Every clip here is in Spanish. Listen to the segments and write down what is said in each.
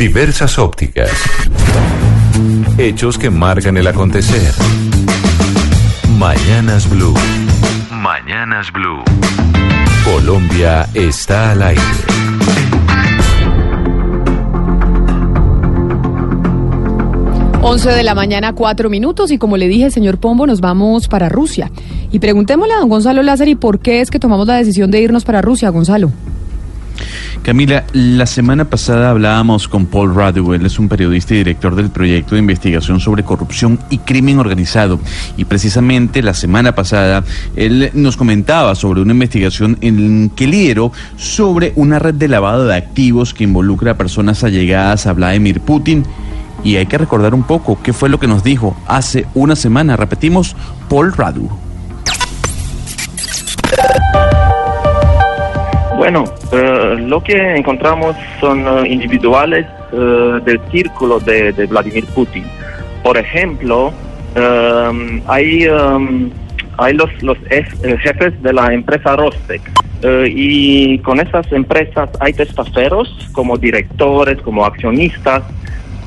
Diversas ópticas. Hechos que marcan el acontecer. Mañanas Blue. Mañanas Blue. Colombia está al aire. Once de la mañana, cuatro minutos, y como le dije, señor Pombo, nos vamos para Rusia. Y preguntémosle a don Gonzalo Lázaro, ¿y por qué es que tomamos la decisión de irnos para Rusia, Gonzalo? Camila, la semana pasada hablábamos con Paul Radu, él es un periodista y director del proyecto de investigación sobre corrupción y crimen organizado. Y precisamente la semana pasada él nos comentaba sobre una investigación en que lideró sobre una red de lavado de activos que involucra a personas allegadas a Vladimir Putin. Y hay que recordar un poco qué fue lo que nos dijo hace una semana. Repetimos, Paul Radu. Bueno, eh, lo que encontramos son eh, individuales eh, del círculo de, Vladimir Putin. Por ejemplo, hay, hay los, los jefes de la empresa Rostec. y con esas empresas hay testaferos como directores, como accionistas,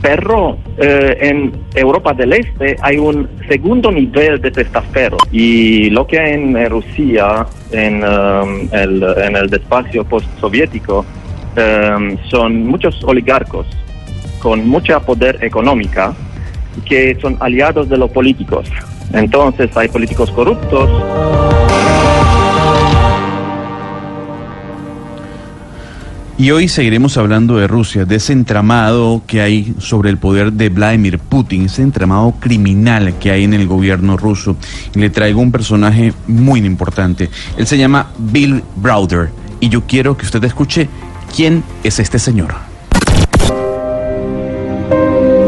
pero eh, en Europa del Este hay un segundo nivel de testaferro y lo que en Rusia, en, um, el, en el despacio postsoviético, um, son muchos oligarcos con mucha poder económica que son aliados de los políticos. Entonces hay políticos corruptos. Y hoy seguiremos hablando de Rusia, de ese entramado que hay sobre el poder de Vladimir Putin, ese entramado criminal que hay en el gobierno ruso. Y le traigo un personaje muy importante. Él se llama Bill Browder. Y yo quiero que usted escuche quién es este señor.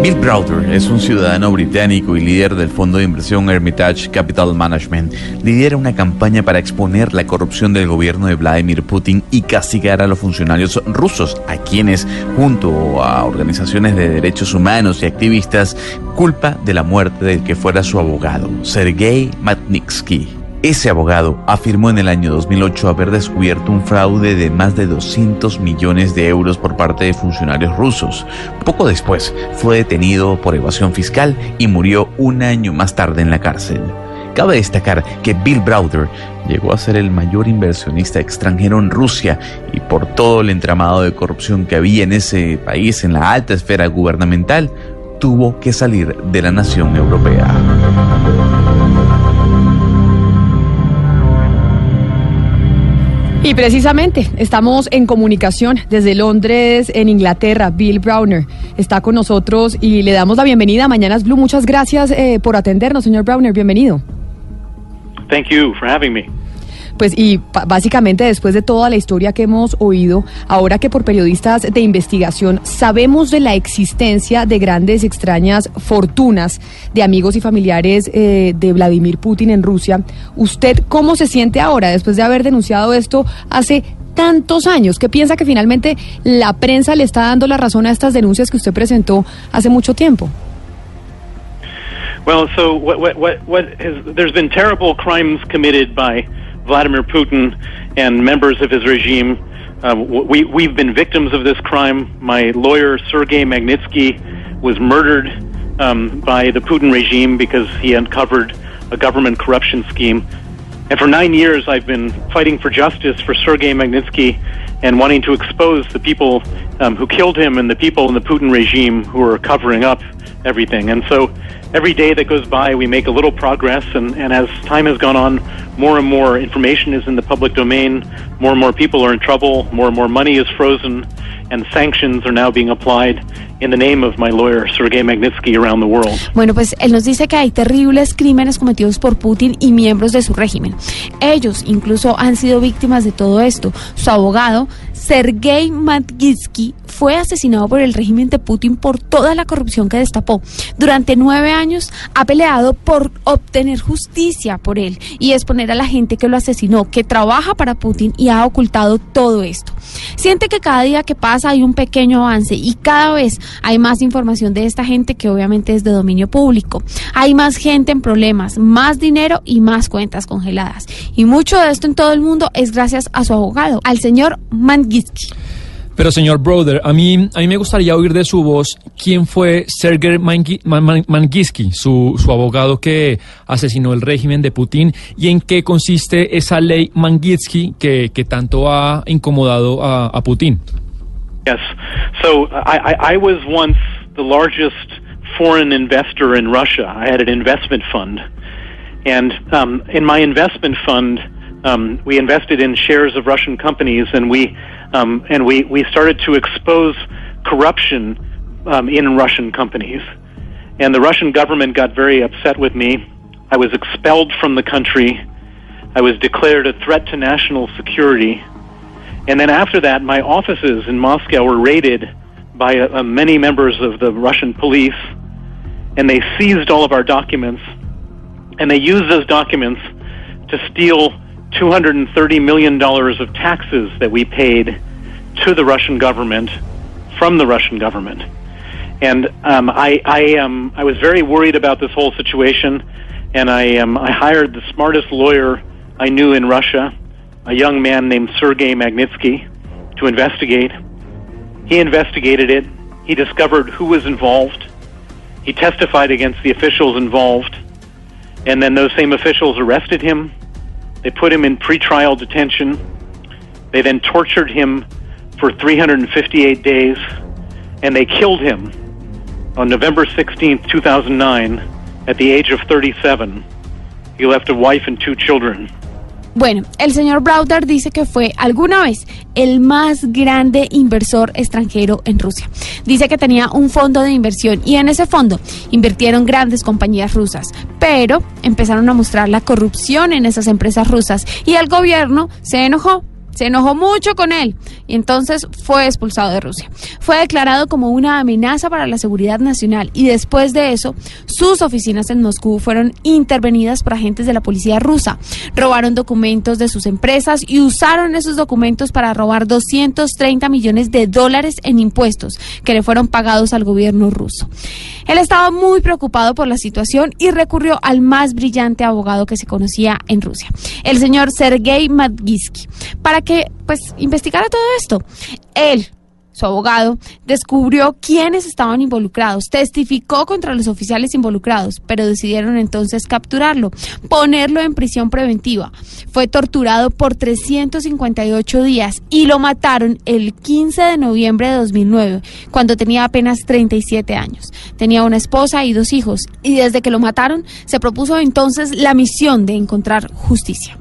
Bill Browder es un ciudadano británico y líder del fondo de inversión Hermitage Capital Management. Lidera una campaña para exponer la corrupción del gobierno de Vladimir Putin y castigar a los funcionarios rusos, a quienes, junto a organizaciones de derechos humanos y activistas, culpa de la muerte del que fuera su abogado, Sergei Magnitsky. Ese abogado afirmó en el año 2008 haber descubierto un fraude de más de 200 millones de euros por parte de funcionarios rusos. Poco después fue detenido por evasión fiscal y murió un año más tarde en la cárcel. Cabe destacar que Bill Browder llegó a ser el mayor inversionista extranjero en Rusia y por todo el entramado de corrupción que había en ese país en la alta esfera gubernamental, tuvo que salir de la nación europea. Precisamente estamos en comunicación desde Londres, en Inglaterra. Bill Browner está con nosotros y le damos la bienvenida a Mañanas Blue. Muchas gracias eh, por atendernos, señor Browner. Bienvenido. Thank you for having me. Pues y básicamente después de toda la historia que hemos oído, ahora que por periodistas de investigación sabemos de la existencia de grandes extrañas fortunas de amigos y familiares eh, de Vladimir Putin en Rusia, ¿usted cómo se siente ahora después de haber denunciado esto hace tantos años? ¿Qué piensa que finalmente la prensa le está dando la razón a estas denuncias que usted presentó hace mucho tiempo? Well, so what, what, what has, there's been terrible crimes committed by Vladimir Putin and members of his regime. Uh, we, we've been victims of this crime. My lawyer, Sergei Magnitsky, was murdered um, by the Putin regime because he uncovered a government corruption scheme. And for nine years, I've been fighting for justice for Sergei Magnitsky and wanting to expose the people um, who killed him and the people in the Putin regime who are covering up everything. And so every day that goes by, we make a little progress. And, and as time has gone on, more and more information is in the public domain, more and more people are in trouble, more and more money is frozen, and sanctions are now being applied in the name of my lawyer, Sergei Magnitsky, around the world. Bueno, pues él nos dice que hay terribles crímenes cometidos por Putin y miembros de su régimen. Ellos incluso han sido víctimas de todo esto. Su abogado, Sergei Magnitsky, fue asesinado por el régimen de Putin por toda la corrupción que destapó. Durante nueve años ha peleado por obtener justicia por él y exponer a la gente que lo asesinó, que trabaja para Putin y ha ocultado todo esto. Siente que cada día que pasa hay un pequeño avance y cada vez hay más información de esta gente que obviamente es de dominio público. Hay más gente en problemas, más dinero y más cuentas congeladas. Y mucho de esto en todo el mundo es gracias a su abogado, al señor Mangitsky. Pero señor Brother, a mí, a mí me gustaría oír de su voz quién fue Sergei Mangi- Man- Man- Magnitsky, su, su abogado que asesinó el régimen de Putin, y en qué consiste esa ley Magnitsky que, que tanto ha incomodado a, a Putin. Yes. So I, I, I was once the largest foreign investor in Russia. I had an investment fund. And um, in my investment fund, um, we invested in shares of Russian companies, and we um, and we, we started to expose corruption um, in Russian companies. And the Russian government got very upset with me. I was expelled from the country. I was declared a threat to national security. And then after that, my offices in Moscow were raided by uh, uh, many members of the Russian police, and they seized all of our documents, and they used those documents to steal $230 million of taxes that we paid to the Russian government from the Russian government. And um, I, I, um, I was very worried about this whole situation, and I, um, I hired the smartest lawyer I knew in Russia, a young man named Sergei Magnitsky, to investigate. He investigated it. He discovered who was involved. He testified against the officials involved. And then those same officials arrested him. They put him in pretrial detention. They then tortured him for 358 days. And they killed him on November 16th, 2009, at the age of 37. He left a wife and two children. Bueno, el señor Browder dice que fue alguna vez el más grande inversor extranjero en Rusia. Dice que tenía un fondo de inversión y en ese fondo invirtieron grandes compañías rusas, pero empezaron a mostrar la corrupción en esas empresas rusas y el gobierno se enojó. Se enojó mucho con él y entonces fue expulsado de Rusia. Fue declarado como una amenaza para la seguridad nacional y después de eso sus oficinas en Moscú fueron intervenidas por agentes de la policía rusa. Robaron documentos de sus empresas y usaron esos documentos para robar 230 millones de dólares en impuestos que le fueron pagados al gobierno ruso. Él estaba muy preocupado por la situación y recurrió al más brillante abogado que se conocía en Rusia, el señor Sergei Magnitsky, para que pues investigara todo esto. Él su abogado, descubrió quiénes estaban involucrados, testificó contra los oficiales involucrados, pero decidieron entonces capturarlo, ponerlo en prisión preventiva. Fue torturado por 358 días y lo mataron el 15 de noviembre de 2009, cuando tenía apenas 37 años. Tenía una esposa y dos hijos, y desde que lo mataron se propuso entonces la misión de encontrar justicia.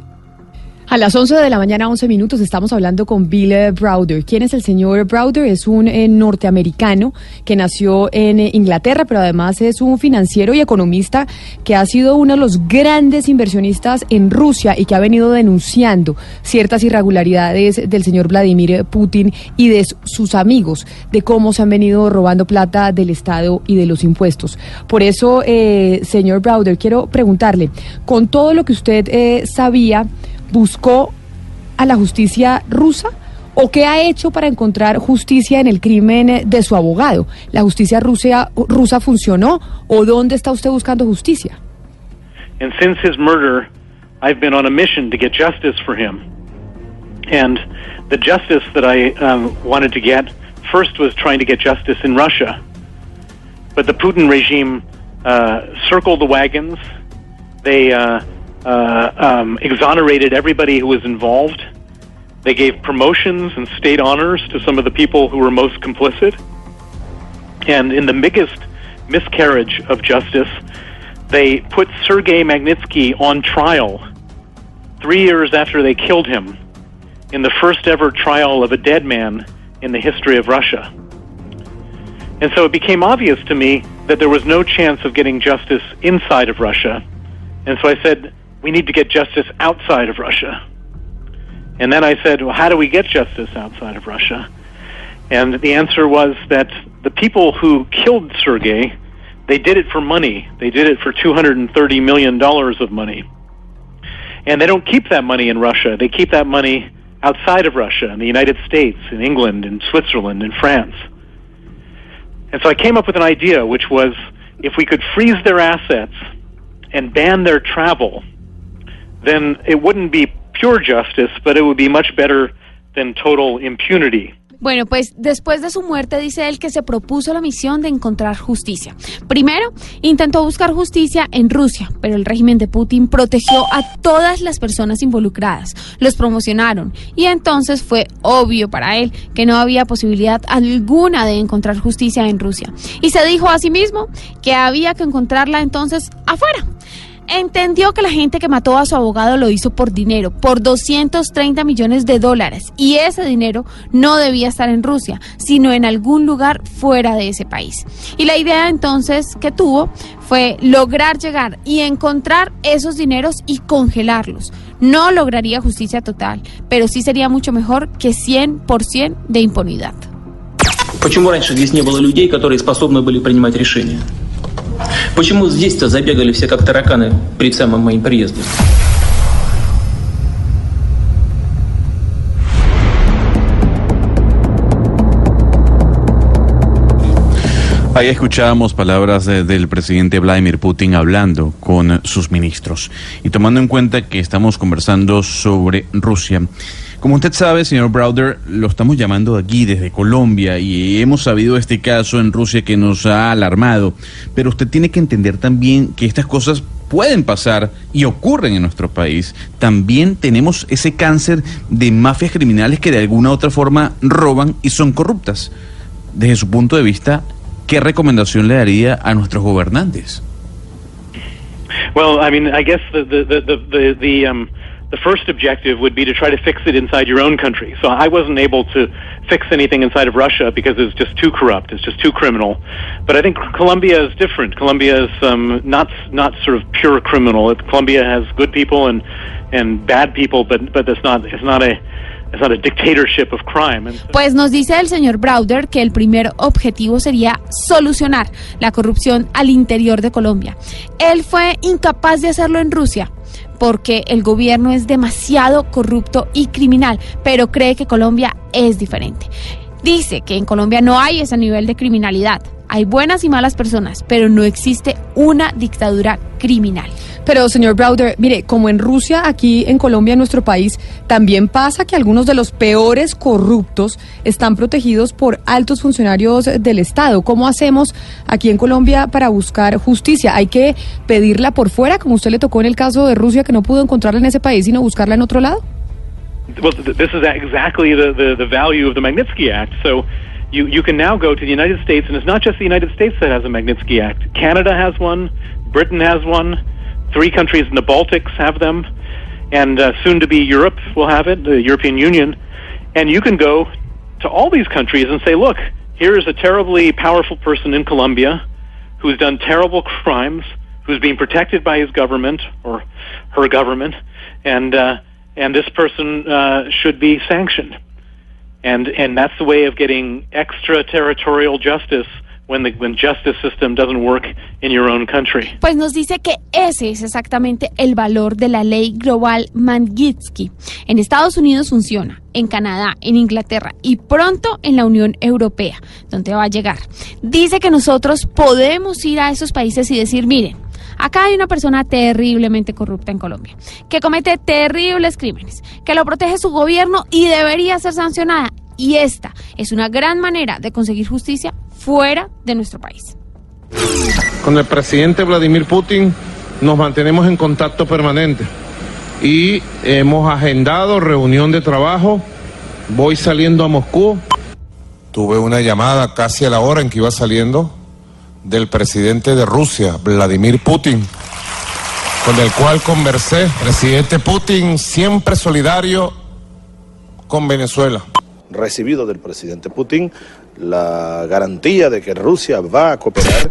A las 11 de la mañana, 11 minutos, estamos hablando con Bill eh, Browder. ¿Quién es el señor Browder? Es un eh, norteamericano que nació en eh, Inglaterra, pero además es un financiero y economista que ha sido uno de los grandes inversionistas en Rusia y que ha venido denunciando ciertas irregularidades del señor Vladimir Putin y de su- sus amigos, de cómo se han venido robando plata del Estado y de los impuestos. Por eso, eh, señor Browder, quiero preguntarle, con todo lo que usted sabía, buscó a la justicia rusa o qué ha hecho para encontrar justicia en el crimen de su abogado? ¿La justicia rusa, rusa funcionó o dónde está usted buscando justicia? And since his murder, I've been on a mission to get justice for him. And the justice that I um, wanted to get first was trying to get justice in Russia. But the Putin regime uh, circled the wagons. They uh, uh, um, exonerated everybody who was involved. They gave promotions and state honors to some of the people who were most complicit. And in the biggest miscarriage of justice, they put Sergei Magnitsky on trial three years after they killed him in the first ever trial of a dead man in the history of Russia. And so it became obvious to me that there was no chance of getting justice inside of Russia. And so I said, we need to get justice outside of Russia. And then I said, well, how do we get justice outside of Russia? And the answer was that the people who killed Sergei, they did it for money. They did it for $230 million of money. And they don't keep that money in Russia. They keep that money outside of Russia, in the United States, in England, in Switzerland, in France. And so I came up with an idea, which was if we could freeze their assets and ban their travel, then it wouldn't be pure justice, but it would be much better than total impunity. Bueno, pues después de su muerte dice él que se propuso la misión de encontrar justicia. Primero, intentó buscar justicia en Rusia, pero el régimen de Putin protegió a todas las personas involucradas, los promocionaron y entonces fue obvio para él que no había posibilidad alguna de encontrar justicia en Rusia. Y se dijo a sí mismo que había que encontrarla entonces afuera entendió que la gente que mató a su abogado lo hizo por dinero, por 230 millones de dólares, y ese dinero no debía estar en Rusia, sino en algún lugar fuera de ese país. Y la idea entonces que tuvo fue lograr llegar y encontrar esos dineros y congelarlos. No lograría justicia total, pero sí sería mucho mejor que 100% de impunidad. Почему раньше здесь не было людей, которые способны были принимать решения? Почему здесь-то забегали все как тараканы перед самым моим приездом? Ahí escuchábamos palabras de, del presidente Vladimir Putin hablando con sus ministros. Y tomando en cuenta que estamos conversando sobre Rusia, como usted sabe, señor Browder, lo estamos llamando aquí desde Colombia y hemos sabido este caso en Rusia que nos ha alarmado. Pero usted tiene que entender también que estas cosas pueden pasar y ocurren en nuestro país. También tenemos ese cáncer de mafias criminales que de alguna u otra forma roban y son corruptas. Desde su punto de vista, ¿qué recomendación le daría a nuestros gobernantes? Well, I mean, I guess the the the the, um the first objective would be to try to fix it inside your own country. So I wasn't able to fix anything inside of Russia because it's just too corrupt. It's just too criminal. But I think Colombia is different. Colombia is um, not not sort of pure criminal. It, Colombia has good people and and bad people, but but it's not it's not a It's not a dictatorship of crime. Pues nos dice el señor Browder que el primer objetivo sería solucionar la corrupción al interior de Colombia. Él fue incapaz de hacerlo en Rusia porque el gobierno es demasiado corrupto y criminal, pero cree que Colombia es diferente. Dice que en Colombia no hay ese nivel de criminalidad. Hay buenas y malas personas, pero no existe una dictadura criminal. Pero, señor Browder, mire, como en Rusia, aquí en Colombia, en nuestro país, también pasa que algunos de los peores corruptos están protegidos por altos funcionarios del Estado. ¿Cómo hacemos aquí en Colombia para buscar justicia? ¿Hay que pedirla por fuera, como usted le tocó en el caso de Rusia, que no pudo encontrarla en ese país, sino buscarla en otro lado? Well, this is exactly the, the, the Magnitsky Act. So you, you can now go to the United States, and it's not just the United States Magnitsky Act. Canada has one, Britain has one. Three countries in the Baltics have them, and uh, soon to be Europe will have it, the European Union. And you can go to all these countries and say, look, here is a terribly powerful person in Colombia who's done terrible crimes, who's being protected by his government or her government, and uh, and this person uh, should be sanctioned. And and that's the way of getting extraterritorial justice when the when justice system doesn't work in your own country. Pues nos dice que ese es exactamente el valor de la ley global Magnitsky. En Estados Unidos funciona, en Canadá, en Inglaterra y pronto en la Unión Europea, donde va a llegar. Dice que nosotros podemos ir a esos países y decir, miren, Acá hay una persona terriblemente corrupta en Colombia, que comete terribles crímenes, que lo protege su gobierno y debería ser sancionada. Y esta es una gran manera de conseguir justicia fuera de nuestro país. Con el presidente Vladimir Putin nos mantenemos en contacto permanente y hemos agendado reunión de trabajo. Voy saliendo a Moscú. Tuve una llamada casi a la hora en que iba saliendo del presidente de Rusia, Vladimir Putin, con el cual conversé. Presidente Putin, siempre solidario con Venezuela. Recibido del presidente Putin la garantía de que Rusia va a cooperar.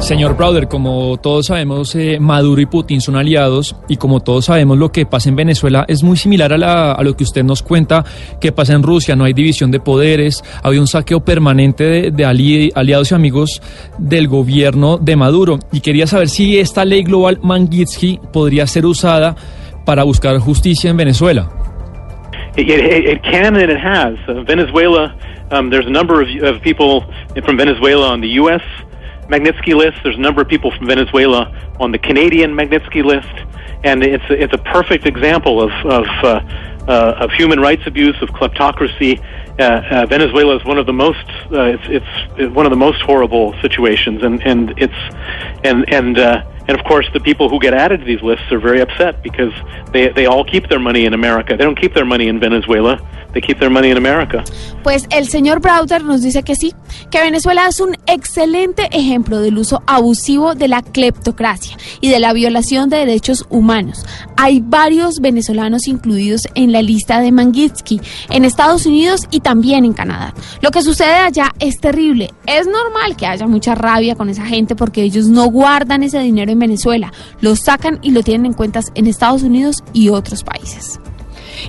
Señor Browder, como todos sabemos, eh, Maduro y Putin son aliados y como todos sabemos lo que pasa en Venezuela es muy similar a, la- lo que usted nos cuenta que pasa en Rusia. No hay división de poderes, había un saqueo permanente de, de ali- aliados y amigos del gobierno de Maduro. Y quería saber si esta ley global Magnitsky podría ser usada para buscar justicia en Venezuela. It, it, it can and it has. Uh, Venezuela, um, there's a number of, of people from Venezuela on the U.S. Magnitsky list. There's a number of people from Venezuela on the Canadian Magnitsky list, and it's a, it's a perfect example of of, uh, uh, of human rights abuse, of kleptocracy. Uh, uh, Venezuela is one of the most uh, it's, it's one of the most horrible situations, and and it's and and. And of course, the people who get added to these lists are very upset because they, they all keep their money in America. They don't keep their money in Venezuela. They keep their money in America. Pues el señor Browder nos dice que sí, que Venezuela es un excelente ejemplo del uso abusivo de la cleptocracia y de la violación de derechos humanos. Hay varios venezolanos incluidos en la lista de Magnitsky en Estados Unidos y también en Canadá. Lo que sucede allá es terrible. Es normal que haya mucha rabia con esa gente porque ellos no guardan ese dinero en Venezuela, lo sacan y lo tienen en cuentas en Estados Unidos y otros países.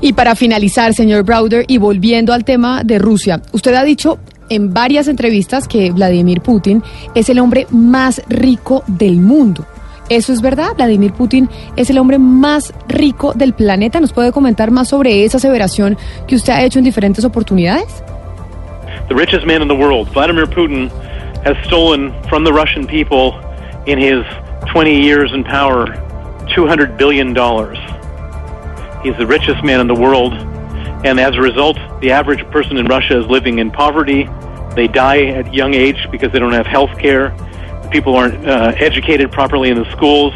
Y para finalizar, señor Browder, y volviendo al tema de Rusia, usted ha dicho en varias entrevistas que Vladimir Putin es el hombre más rico del mundo. ¿Eso es verdad? ¿Vladimir Putin es el hombre más rico del planeta? ¿Nos puede comentar más sobre esa aseveración que usted ha hecho en diferentes oportunidades? The richest man in the world, Vladimir Putin, has stolen from the Russian people in his 20 years in power $200 billion. He's the richest man in the world, and as a result, the average person in Russia is living in poverty. They die at young age because they don't have health care. People aren't uh, educated properly in the schools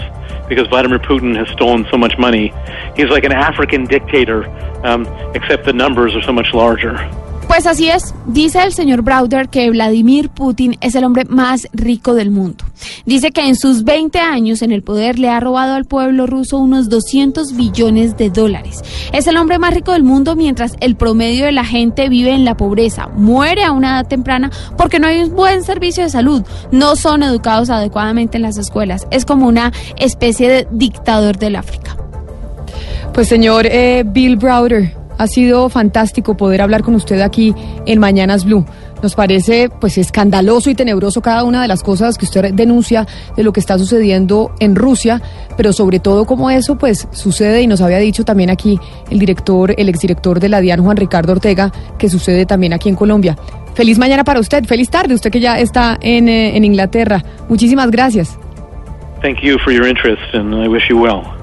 because Vladimir Putin has stolen so much money. He's like an African dictator, um, except the numbers are so much larger. Pues así es, dice el señor Browder que Vladimir Putin es el hombre más rico del mundo. Dice que en sus 20 años en el poder le ha robado al pueblo ruso unos 200 billones de dólares. Es el hombre más rico del mundo mientras el promedio de la gente vive en la pobreza, muere a una edad temprana porque no hay un buen servicio de salud, no son educados adecuadamente en las escuelas. Es como una especie de dictador del África. Pues señor eh, Bill Browder, ha sido fantástico poder hablar con usted aquí en Mañanas Blue. Nos parece pues escandaloso y tenebroso cada una de las cosas que usted denuncia de lo que está sucediendo en Rusia, pero sobre todo como eso pues sucede y nos había dicho también aquí el director, el exdirector de la DIAN Juan Ricardo Ortega, que sucede también aquí en Colombia. Feliz mañana para usted, feliz tarde, usted que ya está en, eh, en Inglaterra. Muchísimas gracias. Thank you for your interest, and I wish you well.